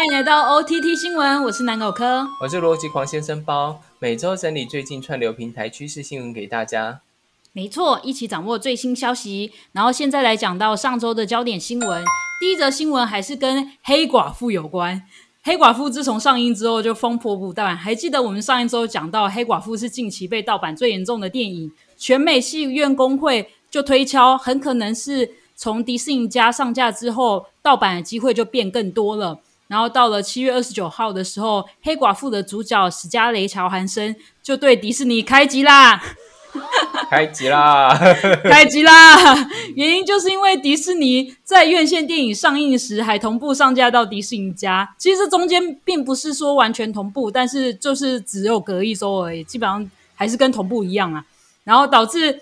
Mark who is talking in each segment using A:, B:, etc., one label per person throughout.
A: 欢迎来到 OTT 新闻，我是南狗科，
B: 我是逻辑狂先生包，每周整理最近串流平台趋势新闻给大家。
A: 没错，一起掌握最新消息。然后现在来讲到上周的焦点新闻，第一则新闻还是跟黑寡妇有关。黑寡妇自从上映之后就风波不断，还记得我们上一周讲到黑寡妇是近期被盗版最严重的电影，全美戏院工会就推敲，很可能是从迪士尼家上架之后，盗版的机会就变更多了。然后到了七月二十九号的时候，黑寡妇的主角史嘉蕾·乔韩森就对迪士尼开机啦，
B: 开机啦，
A: 开机啦！原因就是因为迪士尼在院线电影上映时还同步上架到迪士尼家，其实中间并不是说完全同步，但是就是只有隔一周而已，基本上还是跟同步一样啊。然后导致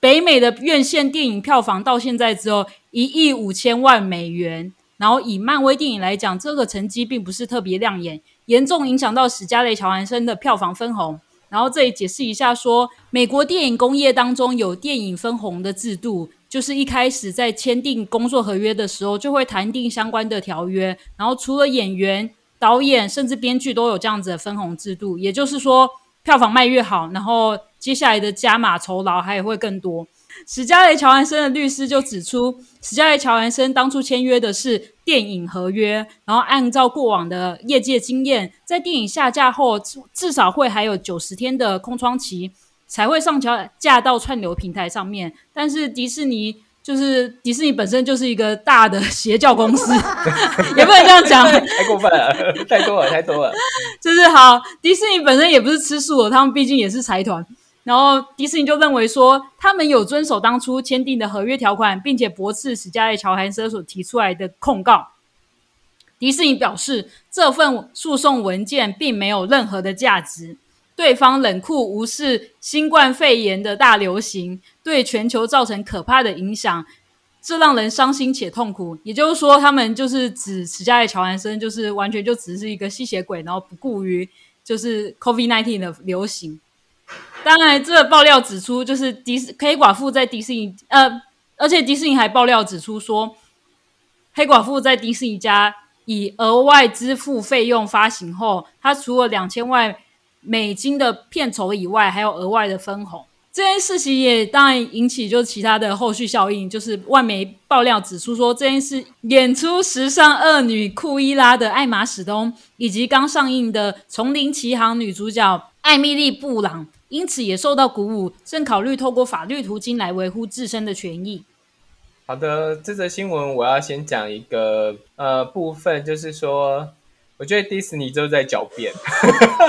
A: 北美的院线电影票房到现在只有一亿五千万美元。然后以漫威电影来讲，这个成绩并不是特别亮眼，严重影响到史嘉蕾·乔安森的票房分红。然后这里解释一下，说美国电影工业当中有电影分红的制度，就是一开始在签订工作合约的时候，就会谈定相关的条约。然后除了演员、导演，甚至编剧都有这样子的分红制度。也就是说，票房卖越好，然后接下来的加码酬劳还会更多。史嘉蕾·乔安森的律师就指出，史嘉蕾·乔安森当初签约的是电影合约，然后按照过往的业界经验，在电影下架后，至少会还有九十天的空窗期，才会上桥架到串流平台上面。但是迪士尼就是迪士尼本身就是一个大的邪教公司，也不能这样讲，
B: 太过分了，太多了，太多了。
A: 就是好，迪士尼本身也不是吃素的，他们毕竟也是财团。然后迪士尼就认为说，他们有遵守当初签订的合约条款，并且驳斥史嘉丽·乔韩森所提出来的控告。迪士尼表示，这份诉讼文件并没有任何的价值。对方冷酷无视新冠肺炎的大流行对全球造成可怕的影响，这让人伤心且痛苦。也就是说，他们就是指史嘉丽·乔韩森，就是完全就只是一个吸血鬼，然后不顾于就是 COVID-19 的流行。当然，这爆料指出，就是迪士黑寡妇在迪士尼，呃，而且迪士尼还爆料指出说，黑寡妇在迪士尼家以额外支付费用发行后，他除了两千万美金的片酬以外，还有额外的分红。这件事情也当然引起就是其他的后续效应，就是外媒爆料指出说，这件事演出时尚恶女库伊拉的艾玛史东，以及刚上映的《丛林奇航》女主角艾米丽布朗。因此也受到鼓舞，正考虑透过法律途径来维护自身的权益。
B: 好的，这则新闻我要先讲一个呃部分，就是说，我觉得迪士尼就是在狡辩。我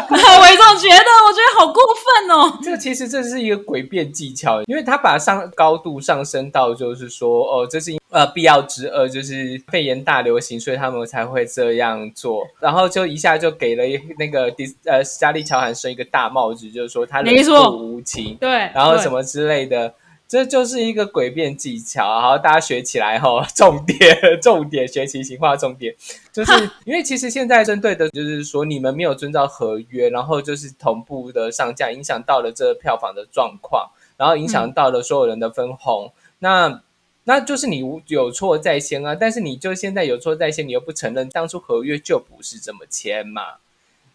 A: 这么觉得，我觉得好过分哦。
B: 这其实这是一个诡辩技巧，因为他把上高度上升到就是说，哦，这是。呃，必要之二就是肺炎大流行，所以他们才会这样做。然后就一下就给了那个迪呃加利乔韩生一个大帽子，就是说他冷酷无情，
A: 对，
B: 然后什么之类的，这就是一个诡辩技巧。然后大家学起来哈，重点重点学习型化重点，就是因为其实现在针对的就是说你们没有遵照合约，然后就是同步的上架，影响到了这票房的状况，然后影响到了所有人的分红。那那就是你有错在先啊，但是你就现在有错在先，你又不承认当初合约就不是这么签嘛？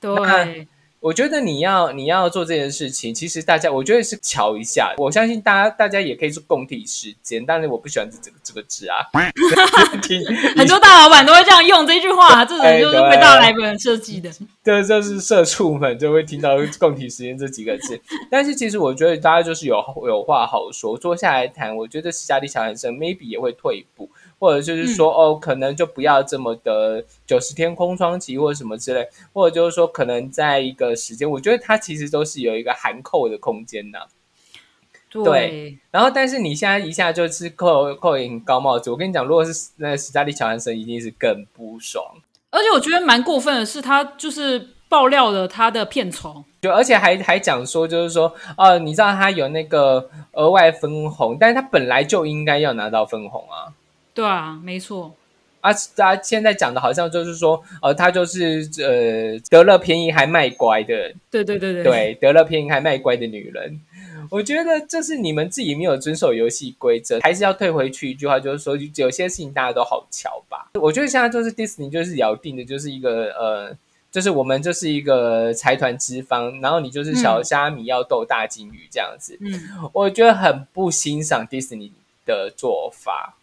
A: 对。
B: 我觉得你要你要做这件事情，其实大家我觉得是瞧一下。我相信大家大家也可以做共体时间，但是我不喜欢这这个这个字啊。
A: 很多大老板都会这样用这句话，这种就是被大老板设计的。
B: 这就是社畜们就会听到共体时间这几个字。但是其实我觉得大家就是有有话好说，坐下来谈。我觉得斯嘉丽小男生 maybe 也会退一步。或者就是说，哦，可能就不要这么的九十天空窗期，或者什么之类，或者就是说，可能在一个时间，我觉得它其实都是有一个含扣的空间的。
A: 对。
B: 然后，但是你现在一下就是扣扣赢高帽子，我跟你讲，如果是那个史嘉丽乔安森，一定是更不爽。
A: 而且我觉得蛮过分的是，他就是爆料了他的片酬，
B: 就而且还还讲说，就是说，呃，你知道他有那个额外分红，但是他本来就应该要拿到分红啊。
A: 对啊，没错。
B: 啊，他现在讲的好像就是说，呃，他就是呃得了便宜还卖乖的。
A: 对对对对。
B: 对，得了便宜还卖乖的女人。我觉得这是你们自己没有遵守游戏规则，还是要退回去一句话，就是说有些事情大家都好瞧吧。我觉得现在就是 Disney 就是咬定的，就是一个呃，就是我们就是一个财团资方，然后你就是小虾米要斗大金鱼这样子。嗯，我觉得很不欣赏迪士尼的做法。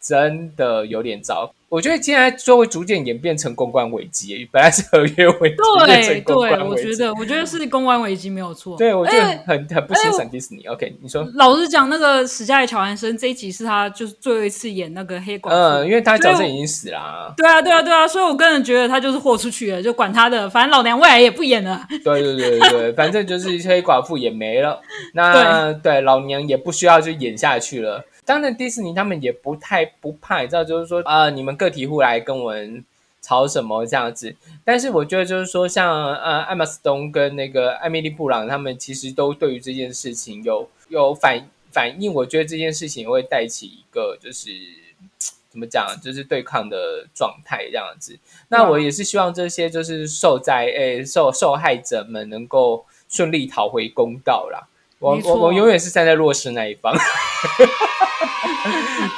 B: 真的有点糟，我觉得现在就会逐渐演变成公关危机。本来是合约危机，
A: 对对，我觉得我觉得是公关危机没有错。
B: 对，我觉得很很不欣赏迪士尼。OK，你说，
A: 老实讲，那个史嘉丽·乔安森这一集是他就是最后一次演那个黑寡妇，嗯，
B: 因为他角色已经死了。
A: 对啊，对啊，对啊，所以我个人觉得他就是豁出去了，就管他的，反正老娘未来也不演了。
B: 对对对对对，反正就是黑寡妇也没了，那 对老娘也不需要去演下去了。当然，迪士尼他们也不太不怕，你知道，就是说啊，你们个体户来跟我们吵什么这样子。但是我觉得，就是说，像呃，艾玛斯东跟那个艾米丽布朗，他们其实都对于这件事情有有反反应。我觉得这件事情会带起一个就是怎么讲，就是对抗的状态这样子。那我也是希望这些就是受灾诶受受害者们能够顺利讨回公道啦。我我我永远是站在弱势那一方。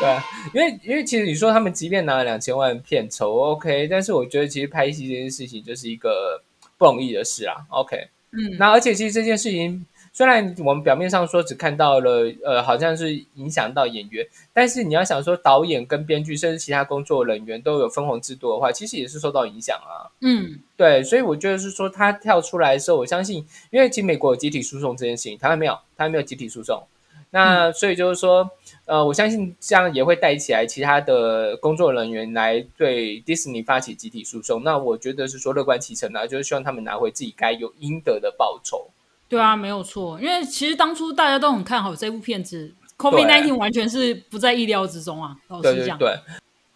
B: 对，因为因为其实你说他们即便拿了两千万片酬，OK，但是我觉得其实拍戏这件事情就是一个不容易的事啊，OK，嗯，那而且其实这件事情虽然我们表面上说只看到了呃好像是影响到演员，但是你要想说导演跟编剧甚至其他工作人员都有分红制度的话，其实也是受到影响啊，嗯，对，所以我觉得是说他跳出来的时候，我相信，因为其实美国有集体诉讼这件事情，台湾没有，台湾没有集体诉讼。那所以就是说，呃，我相信这样也会带起来其他的工作人员来对迪士尼发起集体诉讼。那我觉得是说乐观其成啊，就是希望他们拿回自己该有应得的报酬。
A: 对啊，没有错，因为其实当初大家都很看好这部片子，COVID nineteen 完全是不在意料之中啊。老实讲，
B: 对，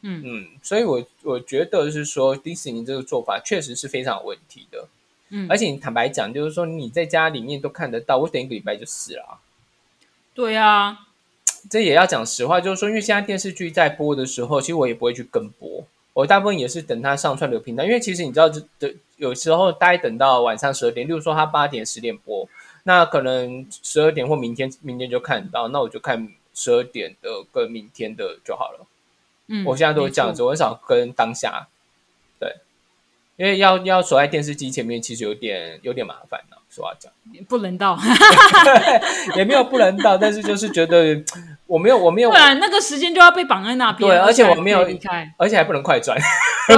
B: 嗯嗯，所以我我觉得是说迪士尼这个做法确实是非常有问题的。嗯，而且你坦白讲，就是说你在家里面都看得到，我等一个礼拜就死了。
A: 对啊，
B: 这也要讲实话，就是说，因为现在电视剧在播的时候，其实我也不会去跟播，我大部分也是等它上串流平台。因为其实你知道，这的有时候大概等到晚上十二点，例如说它八点十点播，那可能十二点或明天明天就看到，那我就看十二点的跟明天的就好了。嗯，我现在都是这样子，我很少跟当下，对，因为要要守在电视机前面，其实有点有点麻烦呢。实话讲，
A: 不能到，
B: 也没有不能到，但是就是觉得我没有，我没有，
A: 不然那个时间就要被绑在那边。
B: 对，而且我没有
A: 离开，
B: 而且还不能快转。
A: 对。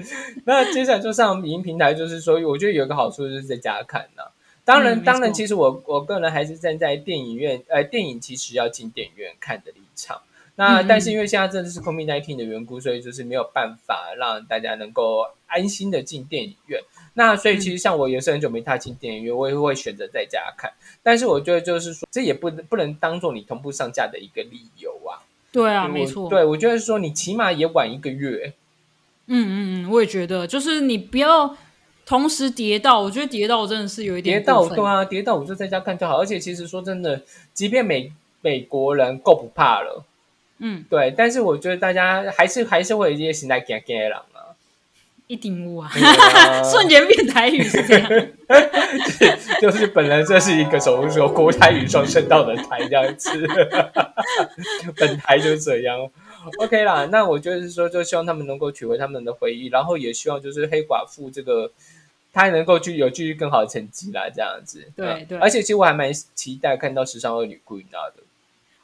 B: 那接下来就上影音平台，就是说，我觉得有一个好处就是在家看呢。当然，当然，其实我我个人还是站在电影院，呃，电影其实要进电影院看的立场。那但是因为现在真的是 COVID nineteen 的缘故，所以就是没有办法让大家能够安心的进电影院。那所以其实像我也是很久没踏进电影院，我也会选择在家看。但是我觉得就是说，这也不不能当做你同步上架的一个理由啊。
A: 对啊，没错。
B: 对，我觉得说你起码也晚一个月。
A: 嗯嗯嗯，我也觉得，就是你不要同时跌到，我觉得跌到真的是有一点
B: 跌到对啊，跌到我就在家看就好。而且其实说真的，即便美美国人够不怕了，嗯，对，但是我觉得大家还是还是会有一些心态惊惊了。
A: 一顶屋啊，瞬间变台语是这样，
B: 就是本来这是一个什么说国台语双声道的台这样子，本台就这样，OK 啦。那我就是说，就希望他们能够取回他们的回忆，然后也希望就是黑寡妇这个他能够去有继续更好的成绩啦，这样子。
A: 对对，
B: 而且其实我还蛮期待看到《时尚恶女》Queen 的。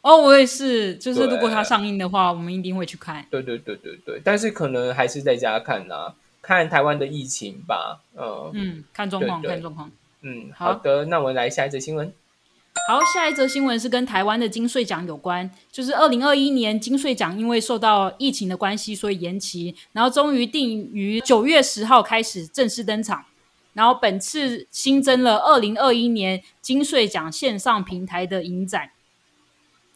A: 哦，我也是，就是如果它上映的话，我们一定会去看。
B: 对对对对对，但是可能还是在家看呐。看台湾的疫情吧，
A: 嗯嗯，看状况，看状况。
B: 嗯，好的，那我们来下一则新闻。
A: 好，下一则新闻是跟台湾的金税奖有关，就是二零二一年金税奖因为受到疫情的关系，所以延期，然后终于定于九月十号开始正式登场。然后本次新增了二零二一年金税奖线上平台的影展，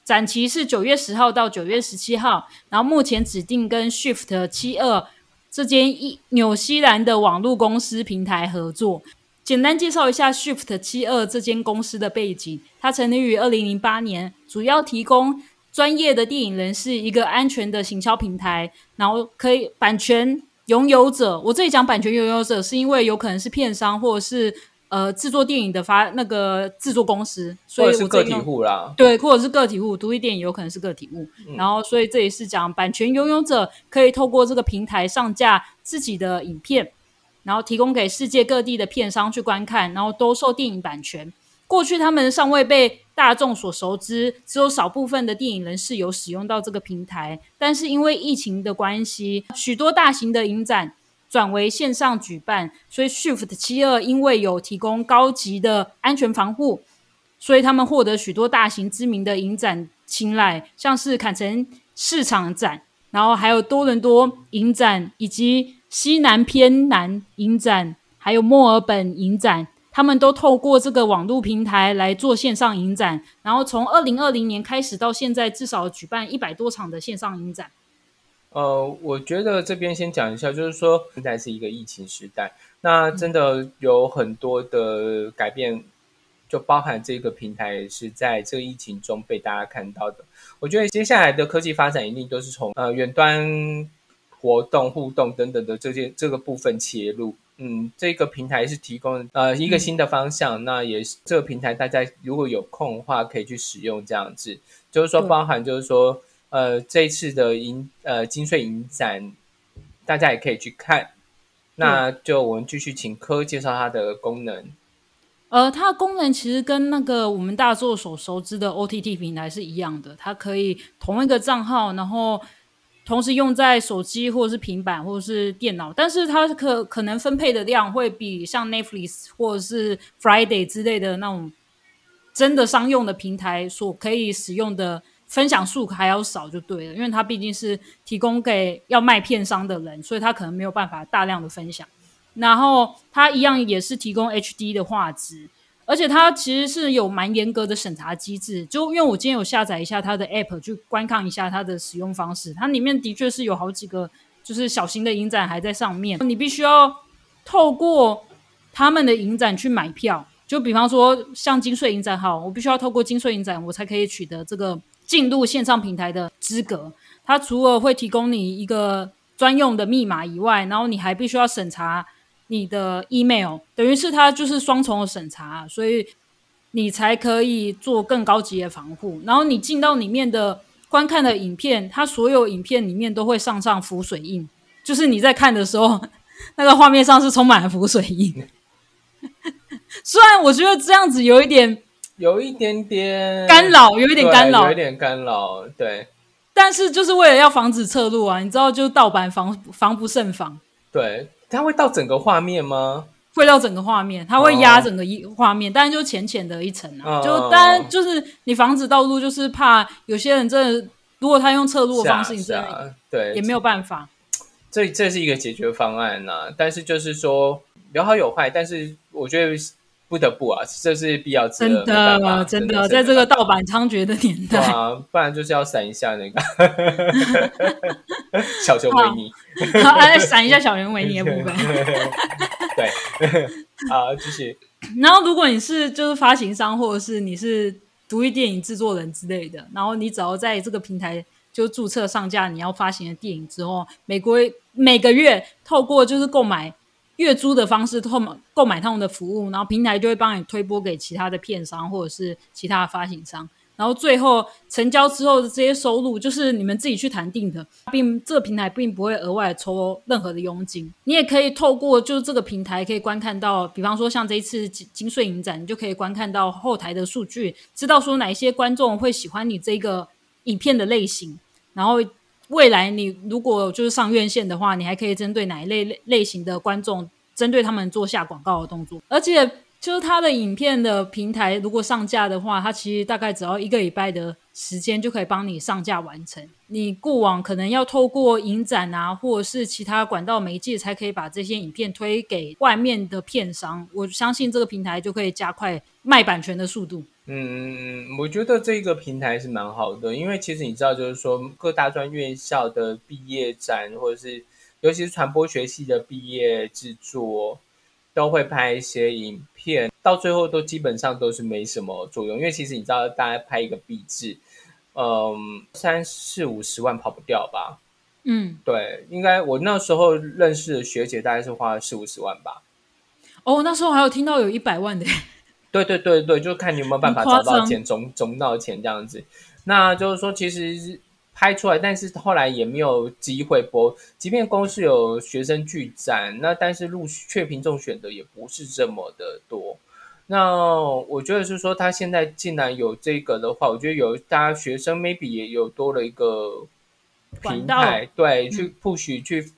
A: 展期是九月十号到九月十七号，然后目前指定跟 Shift 七二。这间一纽西兰的网络公司平台合作，简单介绍一下 Shift 七二这间公司的背景。它成立于二零零八年，主要提供专业的电影人士一个安全的行销平台，然后可以版权拥有者。我这里讲版权拥有者，是因为有可能是片商或者是呃制作电影的发那个制作公司，所以
B: 是个体户啦。
A: 对，或者是个体户，独立电影有可能是个体户。
B: 嗯
A: 然后，所以这也是讲版权拥有者可以透过这个平台上架自己的影片，然后提供给世界各地的片商去观看，然后兜售电影版权。过去他们尚未被大众所熟知，只有少部分的电影人士有使用到这个平台。但是因为疫情的关系，许多大型的影展转为线上举办，所以 Shift 七二因为有提供高级的安全防护，所以他们获得许多大型知名的影展青睐，像是坎城市场展，然后还有多伦多影展，以及西南偏南影展，还有墨尔本影展。他们都透过这个网络平台来做线上影展，然后从二零二零年开始到现在，至少举办一百多场的线上影展。
B: 呃，我觉得这边先讲一下，就是说现在是一个疫情时代，那真的有很多的改变，就包含这个平台是在这个疫情中被大家看到的。我觉得接下来的科技发展一定都是从呃远端活动、互动等等的这些这个部分切入。嗯，这个平台是提供呃一个新的方向，那也是这个平台大家如果有空的话可以去使用这样子，就是说包含就是说。呃，这一次的影呃金穗影展，大家也可以去看。那就我们继续请科介绍它的功能。
A: 呃，它的功能其实跟那个我们大作所熟知的 OTT 平台是一样的，它可以同一个账号，然后同时用在手机或者是平板或者是电脑，但是它可可能分配的量会比像 Netflix 或者是 Friday 之类的那种真的商用的平台所可以使用的分享数还要少就对了，因为它毕竟是提供给要卖片商的人，所以它可能没有办法大量的分享。然后它一样也是提供 HD 的画质，而且它其实是有蛮严格的审查机制。就因为我今天有下载一下它的 App 去观看一下它的使用方式，它里面的确是有好几个就是小型的影展还在上面，你必须要透过他们的影展去买票。就比方说像金穗影展好，我必须要透过金穗影展，我才可以取得这个进入线上平台的资格。它除了会提供你一个专用的密码以外，然后你还必须要审查你的 email，等于是它就是双重的审查，所以你才可以做更高级的防护。然后你进到里面的观看的影片，它所有影片里面都会上上浮水印，就是你在看的时候，那个画面上是充满了浮水印。虽然我觉得这样子有一点
B: 有一点点
A: 干扰，有一点干扰。
B: 有一，点干扰，对。
A: 但是就是为了要防止侧录啊，你知道，就盗版防防不胜防。
B: 对，它会到整个画面吗？
A: 会到整个画面，它会压
B: 哦
A: 整个一画面，但是就浅浅的一层啊，
B: 哦。
A: 就当然就是你防止盗录，就是怕有些人真的，如果他用侧录的方式，你
B: 是
A: 真的
B: 啊，对，
A: 也没有办法。
B: 这这是一个解决方案呐、但是就是说有好有坏，但是我觉得不得不啊，这是必要之
A: 真的，真
B: 的
A: 的，在这个盗版猖獗的年代，
B: 啊，不然就是要闪一下那个 小熊维尼，
A: 哎，闪一下小熊维尼的部分。
B: 对，啊，继续，
A: 然后，如果你是就是发行商，或者是你是独立电影制作人之类的，然后你只要在这个平台就注册上架你要发行的电影之后，每国每个月透过就是购买月租的方式，购买购买他们的服务，然后平台就会帮你推播给其他的片商或者是其他的发行商。然后最后成交之后的这些收入，就是你们自己去谈定的，并这个平台并不会额外抽任何的佣金。你也可以透过就是这个平台可以观看到，比方说像这一次金金穗影展，你就可以观看到后台的数据，知道说哪一些观众会喜欢你这个影片的类型，然后未来你如果就是上院线的话，你还可以针对哪一类类型的观众，针对他们做下广告的动作，而且。就是它的影片的平台，如果上架的话，它其实大概只要一个礼拜的时间就可以帮你上架完成。你过往可能要透过影展啊，或者是其他管道媒介，才可以把这些影片推给外面的片商。我相信这个平台就可以加快卖版权的速度。
B: 嗯，我觉得这个平台是蛮好的，因为其实你知道，就是说各大专院校的毕业展，或者是尤其是传播学系的毕业制作，都会拍一些影片，到最后都基本上都是没什么作用，因为其实你知道，大家拍一个毕制，嗯，三四五十万跑不掉吧？
A: 嗯，
B: 对，应该我那时候认识的学姐大概是花了四五十万吧。
A: 哦，那时候还有听到有一百万的，
B: 对对对对，就看你有没有办法找到钱，总总到钱这样子。那就是说，其实拍出来，但是后来也没有机会播。即便公司有学生剧展，那但是录却凭众选的也不是这么的多。那我觉得是说，他现在既然有这个的话，我觉得有大家学生 maybe 也有多了一个平台，对，
A: 嗯
B: 去 push 去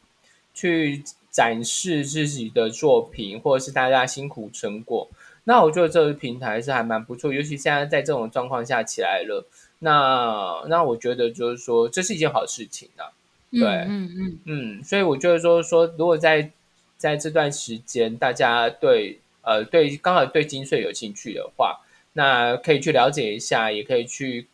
B: 去展示自己的作品，或者是大家辛苦成果。那我觉得这个平台是还蛮不错，尤其现在在这种状况下起来了，那那我觉得就是说这是一件好事情啊。对
A: 嗯嗯嗯，
B: 嗯，所以我就是说说，如果在在这段时间大家对呃对刚好对金穗有兴趣的话，那可以去了解一下，也可以去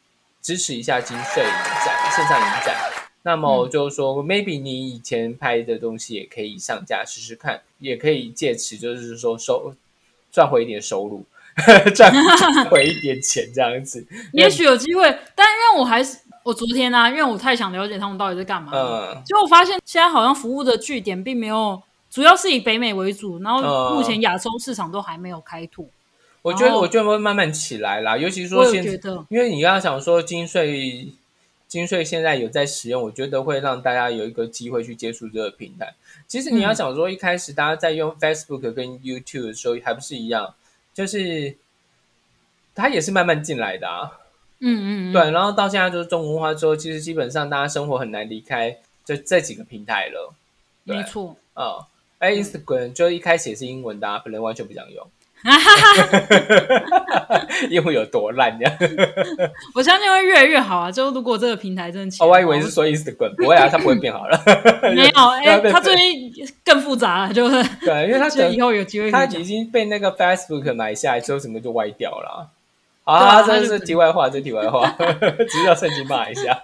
B: 支持一下金穗影展线上影展。那么就是说、m a y b e 你以前拍的东西也可以上架试试看，也可以借此就是说收赚回一点收入，赚赚 回一点钱这样子。
A: 也许有机会，但因为我还是我昨天啊，因为我太想了解他们到底在干嘛，
B: 嗯，
A: 结果我发现现在好像服务的据点并没有，主要是以北美为主，然后
B: 嗯
A: 目前亚洲市场都还没有开拓。
B: 我觉得我觉得会慢慢起来啦，尤其说现
A: 在，
B: 因为你刚刚想说金穗，金穗现在有在使用，我觉得会让大家有一个机会去接触这个平台。其实你要
A: 嗯
B: 想说，一开始大家在用 Facebook 跟 YouTube 的时候，还不是一样，就是它也是慢慢进来的啊。
A: 嗯嗯嗯，
B: 对，然后到现在就是中文化之后，其实基本上大家生活很难离开这这几个平台了。
A: 没错。
B: 啊、哎，Instagram 就一开始也是英文的、啊，本来完全不想用，英文有多烂呀？
A: 我相信会越来越好啊！就如果这个平台真的起来
B: 哦，我还以为是说 Instagram，不会啊，它不会变好了。
A: 没有，哎、它最近更复杂了，就是
B: 对，因为它
A: 就以后有机会
B: 它已经被那个 Facebook 买下来之后，整个就歪掉了。啊，这是题外话，这是题外话，只是要趁机骂一下。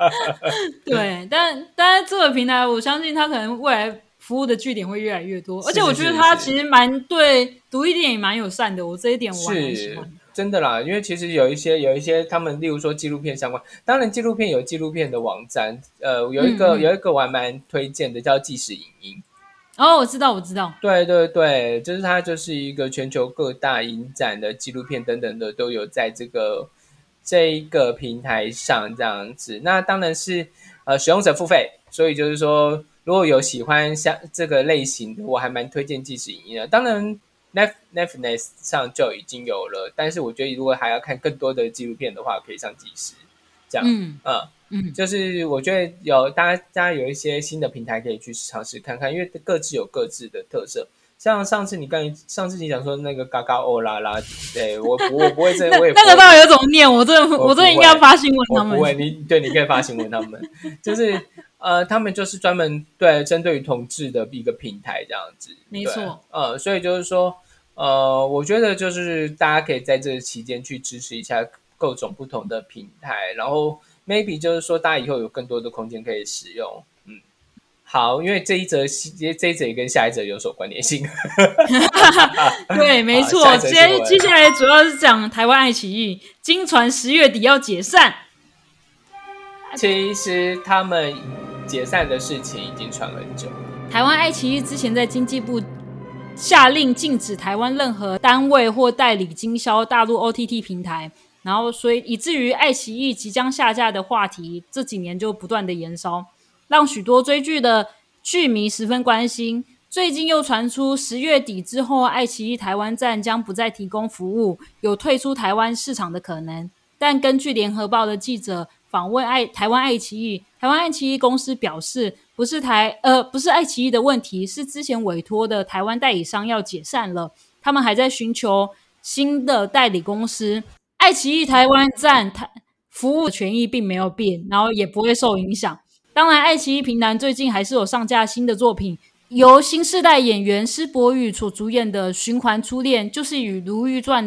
A: 对，但但是这个平台，我相信它可能未来服务的据点会越来越多，而且我觉得
B: 是是
A: 它其实蛮对独立电影蛮友善的，我这一点我还蛮喜
B: 是
A: 欢。
B: 真的啦，因为其实有一些有一些他们，例如说纪录片相关，当然纪录片有纪录片的网站，呃，有一个、有一个我还蛮推荐的，叫纪实影音。
A: 哦，我知道，我知道，
B: 对对对，就是它就是一个全球各大影展的纪录片等等的都有在这个这一个平台上这样子。那当然是呃使用者付费，所以就是说如果有喜欢像这个类型的，我还蛮推荐即时影音的。当然 Net Netflix 上就已经有了，但是我觉得如果还要看更多的纪录片的话，可以上即时这样。
A: 嗯
B: 嗯
A: 嗯，
B: 就是我觉得有大家大家有一些新的平台可以去尝试看看，因为各自有各自的特色。像上次你刚上次你讲说那个嘎嘎欧啦啦，对我我不会这
A: 那
B: 我也不会
A: 那个到底有怎么念？我真的
B: 我
A: 我真的应该发新闻他们。
B: 不会，你对你可以发新闻他们，就是呃他们就是专门对针对于同志的一个平台这样子，
A: 没错，
B: 呃，所以就是说呃，我觉得就是大家可以在这个期间去支持一下各种不同的平台，然后 maybe 就是说大家以后有更多的空间可以使用，嗯。好，因为这一则这这一则也跟下一则有所关联性。
A: 对，没错接接下来主要是讲台湾爱奇艺，经传十月底要解散。
B: 其实他们解散的事情已经传很久了。
A: 台湾爱奇艺之前在经济部下令禁止台湾任何单位或代理经销大陆 OTT 平台，然后所以以至于爱奇艺即将下架的话题，这几年就不断的延烧，让许多追剧的剧迷十分关心。最近又传出十月底之后，爱奇艺台湾站将不再提供服务，有退出台湾市场的可能。但根据联合报的记者访问爱台湾爱奇艺，台湾爱奇艺公司表示，不是台呃不是爱奇艺的问题，是之前委托的台湾代理商要解散了，他们还在寻求新的代理公司。爱奇艺台湾站台服务权益并没有变，然后也不会受影响。当然，爱奇艺平台最近还是有上架新的作品，由新世代演员施柏宇所主演的《循环初恋》，就是与《如懿传》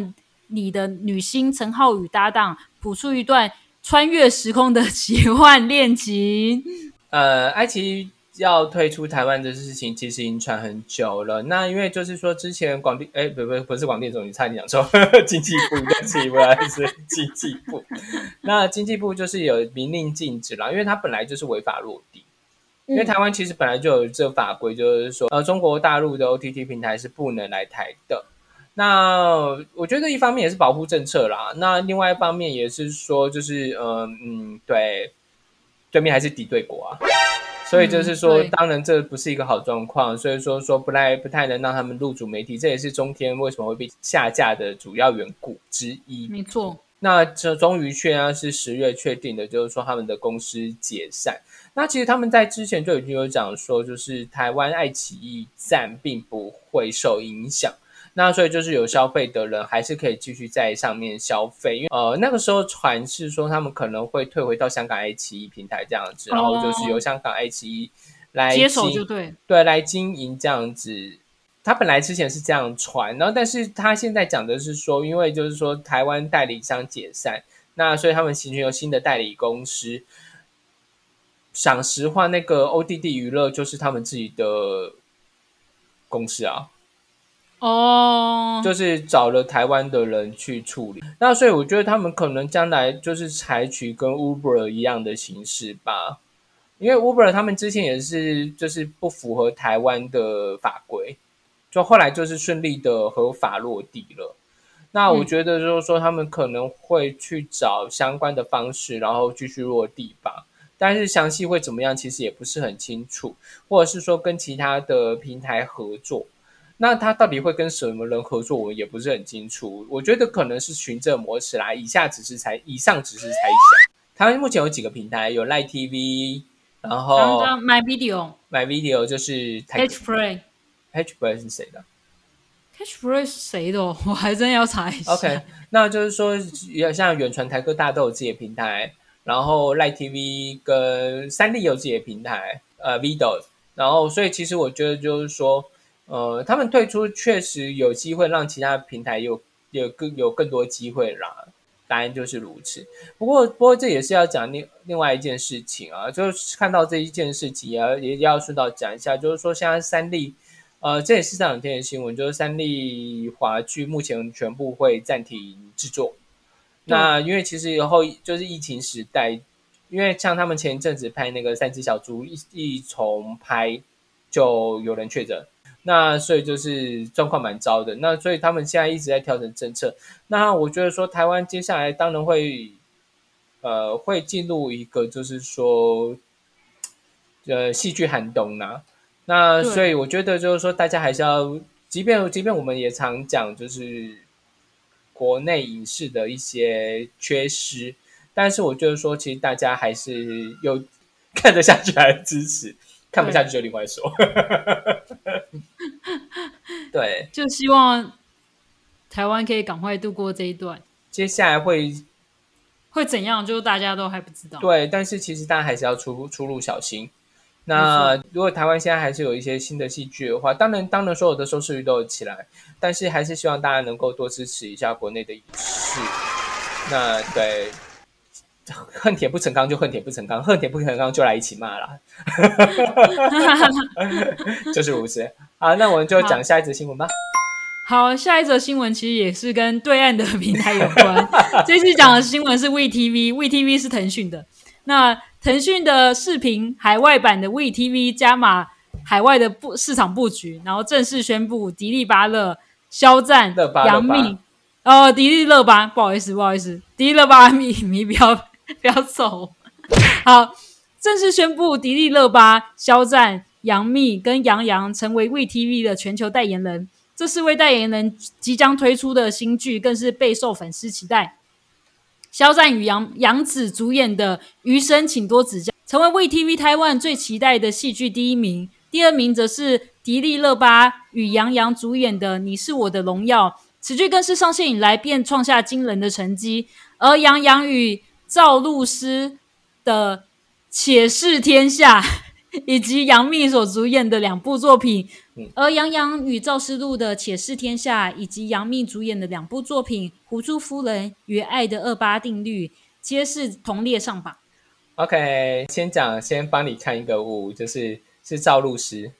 A: 里的女星陈浩宇搭档，谱出一段穿越时空的奇幻恋情。
B: 呃，爱奇艺要退出台湾的事情，其实已经传很久了。那因为就是说，之前广电，哎，不不不是广电总局，差点讲错，经济部，对不起，不好意思，经济部。那经济部就是有明令禁止啦，因为它本来就是违法落地。因为台湾其实本来就有这法规，就是说，呃，中国大陆的 OTT 平台是不能来台的。那我觉得一方面也是保护政策啦，那另外一方面也是说，就是嗯嗯，对，对面还是敌对国啊，所以就是说，当然这不是一个好状况，所以说说不太不太能让他们入主媒体，这也是中天为什么会被下架的主要缘故之一。
A: 没错。
B: 那这终于确认是十月确定的，就是说他们的公司解散。那其实他们在之前就已经有讲说，就是台湾爱奇艺站并不会受影响。那所以就是有消费的人还是可以继续在上面消费，因为呃那个时候传是说他们可能会退回到香港爱奇艺平台这样子，然后就是由香港爱奇艺来
A: 接手就对
B: 对来经营这样子。他本来之前是这样传，然后但是他现在讲的是说，因为就是说台湾代理商解散，那所以他们形成有新的代理公司。讲实话，那个 ODD 娱乐就是他们自己的公司啊。
A: 哦，
B: 就是找了台湾的人去处理。那所以我觉得他们可能将来就是采取跟 Uber 一样的形式吧。因为 Uber 他们之前也是就是不符合台湾的法规。就后来就是顺利的合法落地了，那我觉得就是说他们可能会去找相关的方式，然后继续落地吧。但是详细会怎么样，其实也不是很清楚，或者是说跟其他的平台合作，那他到底会跟什么人合作，我也不是很清楚。我觉得可能是循着模式来，以下只是猜，以上只是猜想。台湾目前有几个平台，有 Live TV，然后
A: My Video，My
B: Video 就是
A: Catch Play。
B: Catchplay 是谁的
A: ？Catchplay 是谁的？我还真要查一下。
B: OK，那就是说，也像远传、台科大都有自己的平台，然后 Light TV 跟三立有自己的平台，呃，Video，然后所以其实我觉得就是说，呃，他们退出确实有机会让其他平台有有更有更多机会啦。答案就是如此。不过，不过这也是要讲另另外一件事情啊，就是看到这一件事情啊，也要顺道讲一下，就是说现在三立。呃，这也是这两天的新闻，就是三立华剧目前全部会暂停制作。那因为其实以后就是疫情时代，因为像他们前一阵子拍那个《三只小猪》，一一重拍就有人确诊，那所以就是状况蛮糟的。那所以他们现在一直在调整政策。那我觉得说，台湾接下来当然会，呃，会进入一个就是说，呃，戏剧寒冬呐。那所以我觉得就是说，大家还是要，即便即便我们也常讲，就是国内影视的一些缺失，但是我觉得说，其实大家还是有 看得下去来支持，看不下去就另外说。对，
A: 就希望台湾可以赶快度过这一段。
B: 接下来会
A: 会怎样？就大家都还不知道。
B: 对，但是其实大家还是要出出入小心。那如果台湾现在还是有一些新的戏剧的话，当然，当然所有的收视率都有起来，但是还是希望大家能够多支持一下国内的影视。那对，恨铁不成钢就恨铁不成钢，恨铁不成钢就来一起骂了，就是如此。好，那我们就讲下一则新闻吧。
A: 好，下一则新闻其实也是跟对岸的平台有关。这次讲的新闻是 VTV，VTV 是腾讯的。那腾讯的视频海外版的 VTV 加码海外的布市场布局，然后正式宣布迪丽巴勒、肖战、杨幂，哦，迪丽热巴，不好意思，不好意思，迪丽热巴 迷迷不要不要走。好，正式宣布迪丽热巴、肖战、杨幂跟杨洋成为 VTV 的全球代言人。这四位代言人即将推出的新剧，更是备受粉丝期待。肖战与杨杨紫主演的《余生，请多指教》成为 VTV Taiwan 最期待的戏剧第一名，第二名则是迪丽热巴与杨洋主演的《你是我的荣耀》。此剧更是上线以来便创下惊人的成绩，而杨洋与赵露思的《且试天下》。以及杨幂所主演的两部作品，而杨洋与赵思路的《且试天下》，以及杨幂主演的两部作品《胡珠夫人》与《爱的二八定律》，皆是同列上榜。
B: OK，先讲，先帮你看一个物，就是是赵露思。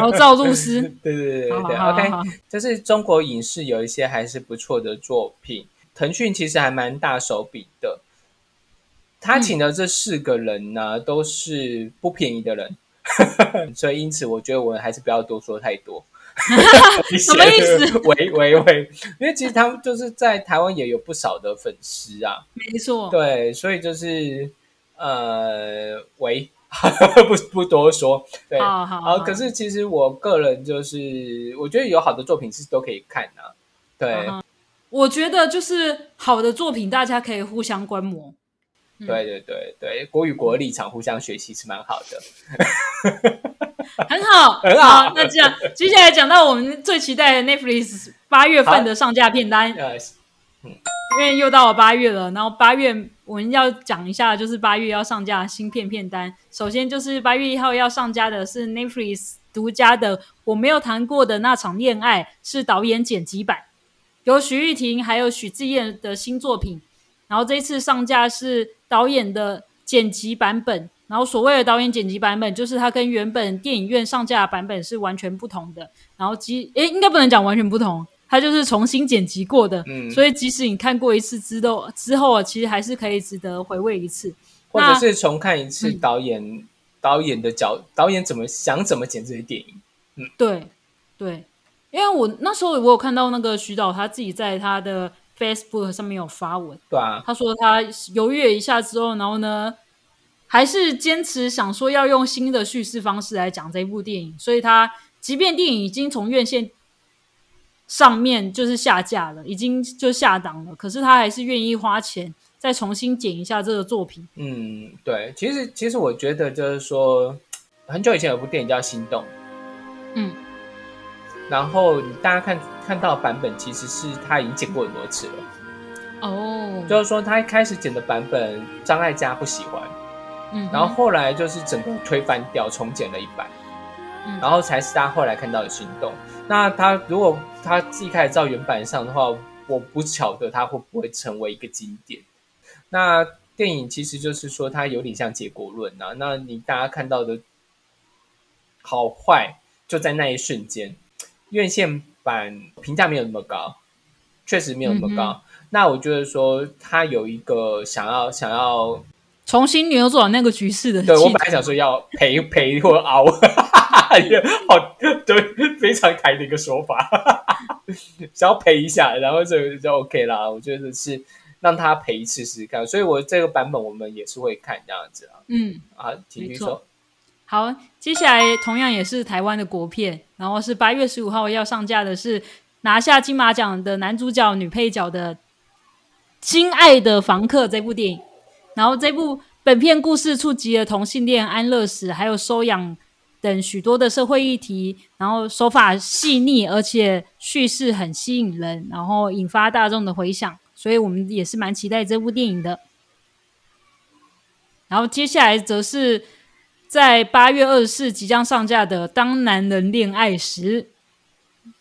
A: 哦，赵露思，
B: 对对对对对，OK，就是中国影视有一些还是不错的作品，腾讯其实还蛮大手笔的。他请的这四个人呢，都是不便宜的人，所以因此我觉得我还是不要多说太多。
A: 什么意思？
B: 喂喂喂！因为其实他们就是在台湾也有不少的粉丝啊，
A: 没错，
B: 对，所以就是呃，喂，不不多说，对，
A: 好好好。
B: 可是其实我个人就是，我觉得有好的作品是都可以看啊、对，
A: 我觉得就是好的作品，大家可以互相观摩。
B: 对对对对，国与国的立场互相学习是蛮好的，
A: 很好
B: 很好。
A: 那这样，接下来讲到我们最期待的 Netflix 八月份的上架片单，
B: 呃，
A: 因为又到了八月了，然后八月我们要讲一下，就是八月要上架新片片单。首先就是八月一号要上架的是 Netflix 独家的《我没有谈过的那场恋爱》，是导演剪辑版，由徐玉婷还有许志燕的新作品。然后这一次上架是导演的剪辑版本，然后所谓的导演剪辑版本，就是它跟原本电影院上架的版本是完全不同的。然后即诶，应该不能讲完全不同，它就是重新剪辑过的。
B: 嗯
A: 所以即使你看过一次之后，之后啊其实还是可以值得回味一次。
B: 或者是重看一
A: 嗯
B: 次导演、导演的角，导演怎么想怎么剪这些电影，嗯
A: 对对，因为我那时候我有看到那个徐导他自己在他的 Facebook 上面有发文，
B: 对啊，
A: 他说他犹豫了一下之后，然后呢，还是坚持想说要用新的叙事方式来讲这部电影，所以他即便电影已经从院线上面就是下架了，已经就下档了，可是他还是愿意花钱再重新剪一下这个作品。
B: 嗯，对，其实其实我觉得就是说，很久以前有部电影叫《心动》，
A: 嗯，
B: 然后你大家看看到的版本，其实是他已经剪过很多次了。
A: 哦，
B: 就是说，他一开始剪的版本，张艾嘉不喜欢，
A: 嗯，
B: 然后后来就是整个推翻掉，重剪了一版，
A: 嗯
B: 然后才是大家后来看到的心动。那他如果他自己开始照原版上的话，我不晓得他会不会成为一个经典。那电影其实就是说，它有点像结果论啊。那你大家看到的好坏，就在那一瞬间。院线版评价没有那么高，确实没有那么高。
A: 嗯
B: 那我觉得说，他有一个想要想要
A: 重新扭转那个局势的。
B: 对我本来想说要赔赔或熬，好对，非常台的一个说法，想要赔一下，然后这个就 OK 啦。我觉得是让他陪一次试试看，所以我这个版本我们也是会看这样子啊。
A: 嗯，
B: 啊，请继续
A: 没错
B: 说。
A: 好，接下来同样也是台湾的国片，然后是八月十五号要上架的是拿下金马奖的男主角、女配角的《亲爱的房客》这部电影。然后这部本片故事触及了同性恋、安乐死还有收养等许多的社会议题，然后手法细腻，而且叙事很吸引人，然后引发大众的回响，所以我们也是蛮期待这部电影的。然后接下来则是在八月二十四即将上架的《当男人恋爱时》，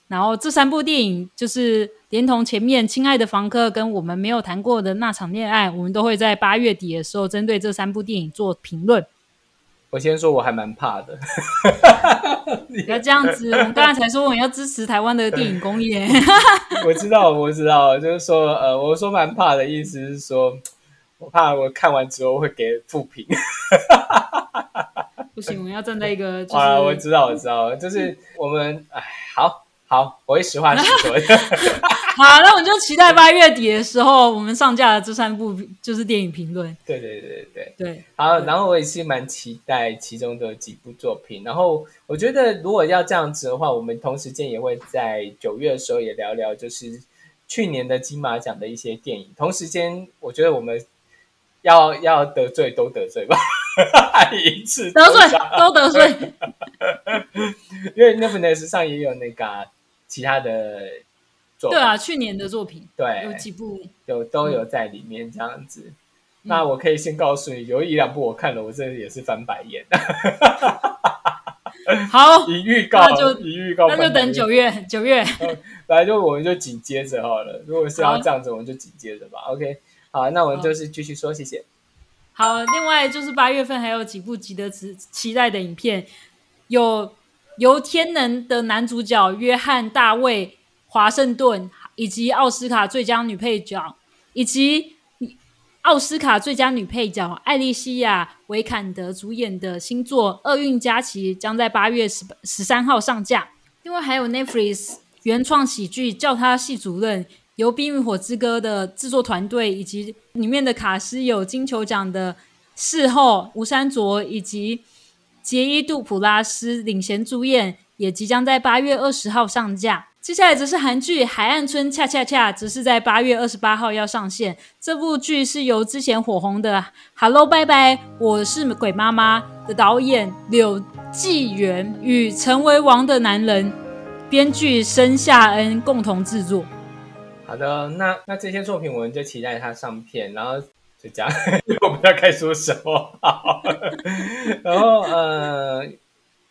A: 然后这三部电影就是连同前面《亲爱的房客》跟我们没有谈过的那场恋爱，我们都会在八月底的时候针对这三部电影做评论。
B: 我先说，我还蛮怕的。
A: 不要这样子，我们刚才才说我们要支持台湾的电影工业。
B: 我知道，我知道，就是说，呃，我说蛮怕的意思是说，我怕我看完之后会给负评。
A: 不行，我们要站在一个就
B: 好了，我知道，我知道，就是我们，哎，好好，我会实话实说。
A: 好，那我们就期待八月底的时候我们上架的这三部就是电影评论。
B: 对对对对，
A: 对，
B: 好，然后我也是蛮期待其中的几部作品。然后我觉得，如果要这样子的话，我们同时间也会在九月的时候也聊聊，就是去年的金马奖的一些电影。同时间，我觉得我们要要得罪都得罪吧，一次
A: 得罪都得罪。
B: 因为 Netflix 上也有那个啊、其他的作品，
A: 对啊，去年的作品
B: 对，
A: 有几部，
B: 有都有在里面这样子。
A: 嗯
B: 那我可以先告诉你，有一两部我看了，我真的也是翻白眼。
A: 好，
B: 一预告
A: 那就
B: 一预告
A: 那就等九月，九月。
B: 来就我们就紧接着好了。如果是要
A: 好
B: 这样子，我们就紧接着吧。OK，好，那我们就是继续说，谢谢。
A: 好，另外就是八月份还有几部值得期期待的影片，有由天能的男主角约翰·大卫·华盛顿以及奥斯卡最佳女配角，以及奥斯卡最佳女配角艾莉西亚·维坎德主演的新作《厄运佳期》将在八月十十三号上架。另外还有 Netflix 原创喜剧《叫他系主任》，由《冰与火之歌》的制作团队以及里面的卡司有金球奖的事后吴山卓以及杰伊·杜普拉斯领衔主演，也即将在八月二十号上架。接下来则是韩剧《海岸村恰恰恰》，则是在八月二十八号要上线。这部剧是由之前火红的《Hello 拜拜我是鬼妈妈》的导演柳纪元与《成为王的男人》编剧申夏恩共同制作。
B: 好的，那那这些作品我们就期待它上片，然后就这样，我不知道该说什么好。然后呃。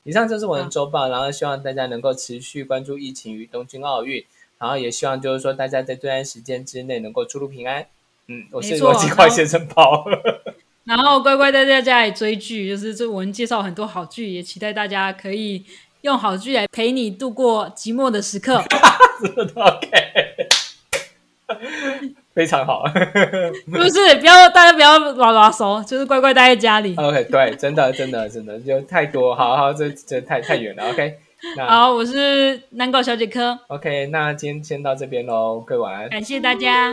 B: 以上就是我的周报，然后希望大家能够持续关注疫情与东京奥运，然后也希望就是说大家在这段时间之内能够出入平安。嗯，我是罗辑快先生跑，
A: 然后乖乖待在家里追剧，就是这我们介绍很多好剧，也期待大家可以用好剧来陪你度过寂寞的时刻。
B: OK。非常好，
A: 不是不要大家不要拉拉手，就是乖乖待在家里。
B: OK，对，真的真的真的就太多，好好这这太太远了。OK，
A: 好，我是南狗小姐科。
B: OK，那今天先到这边喽，各位晚安，
A: 感谢大家。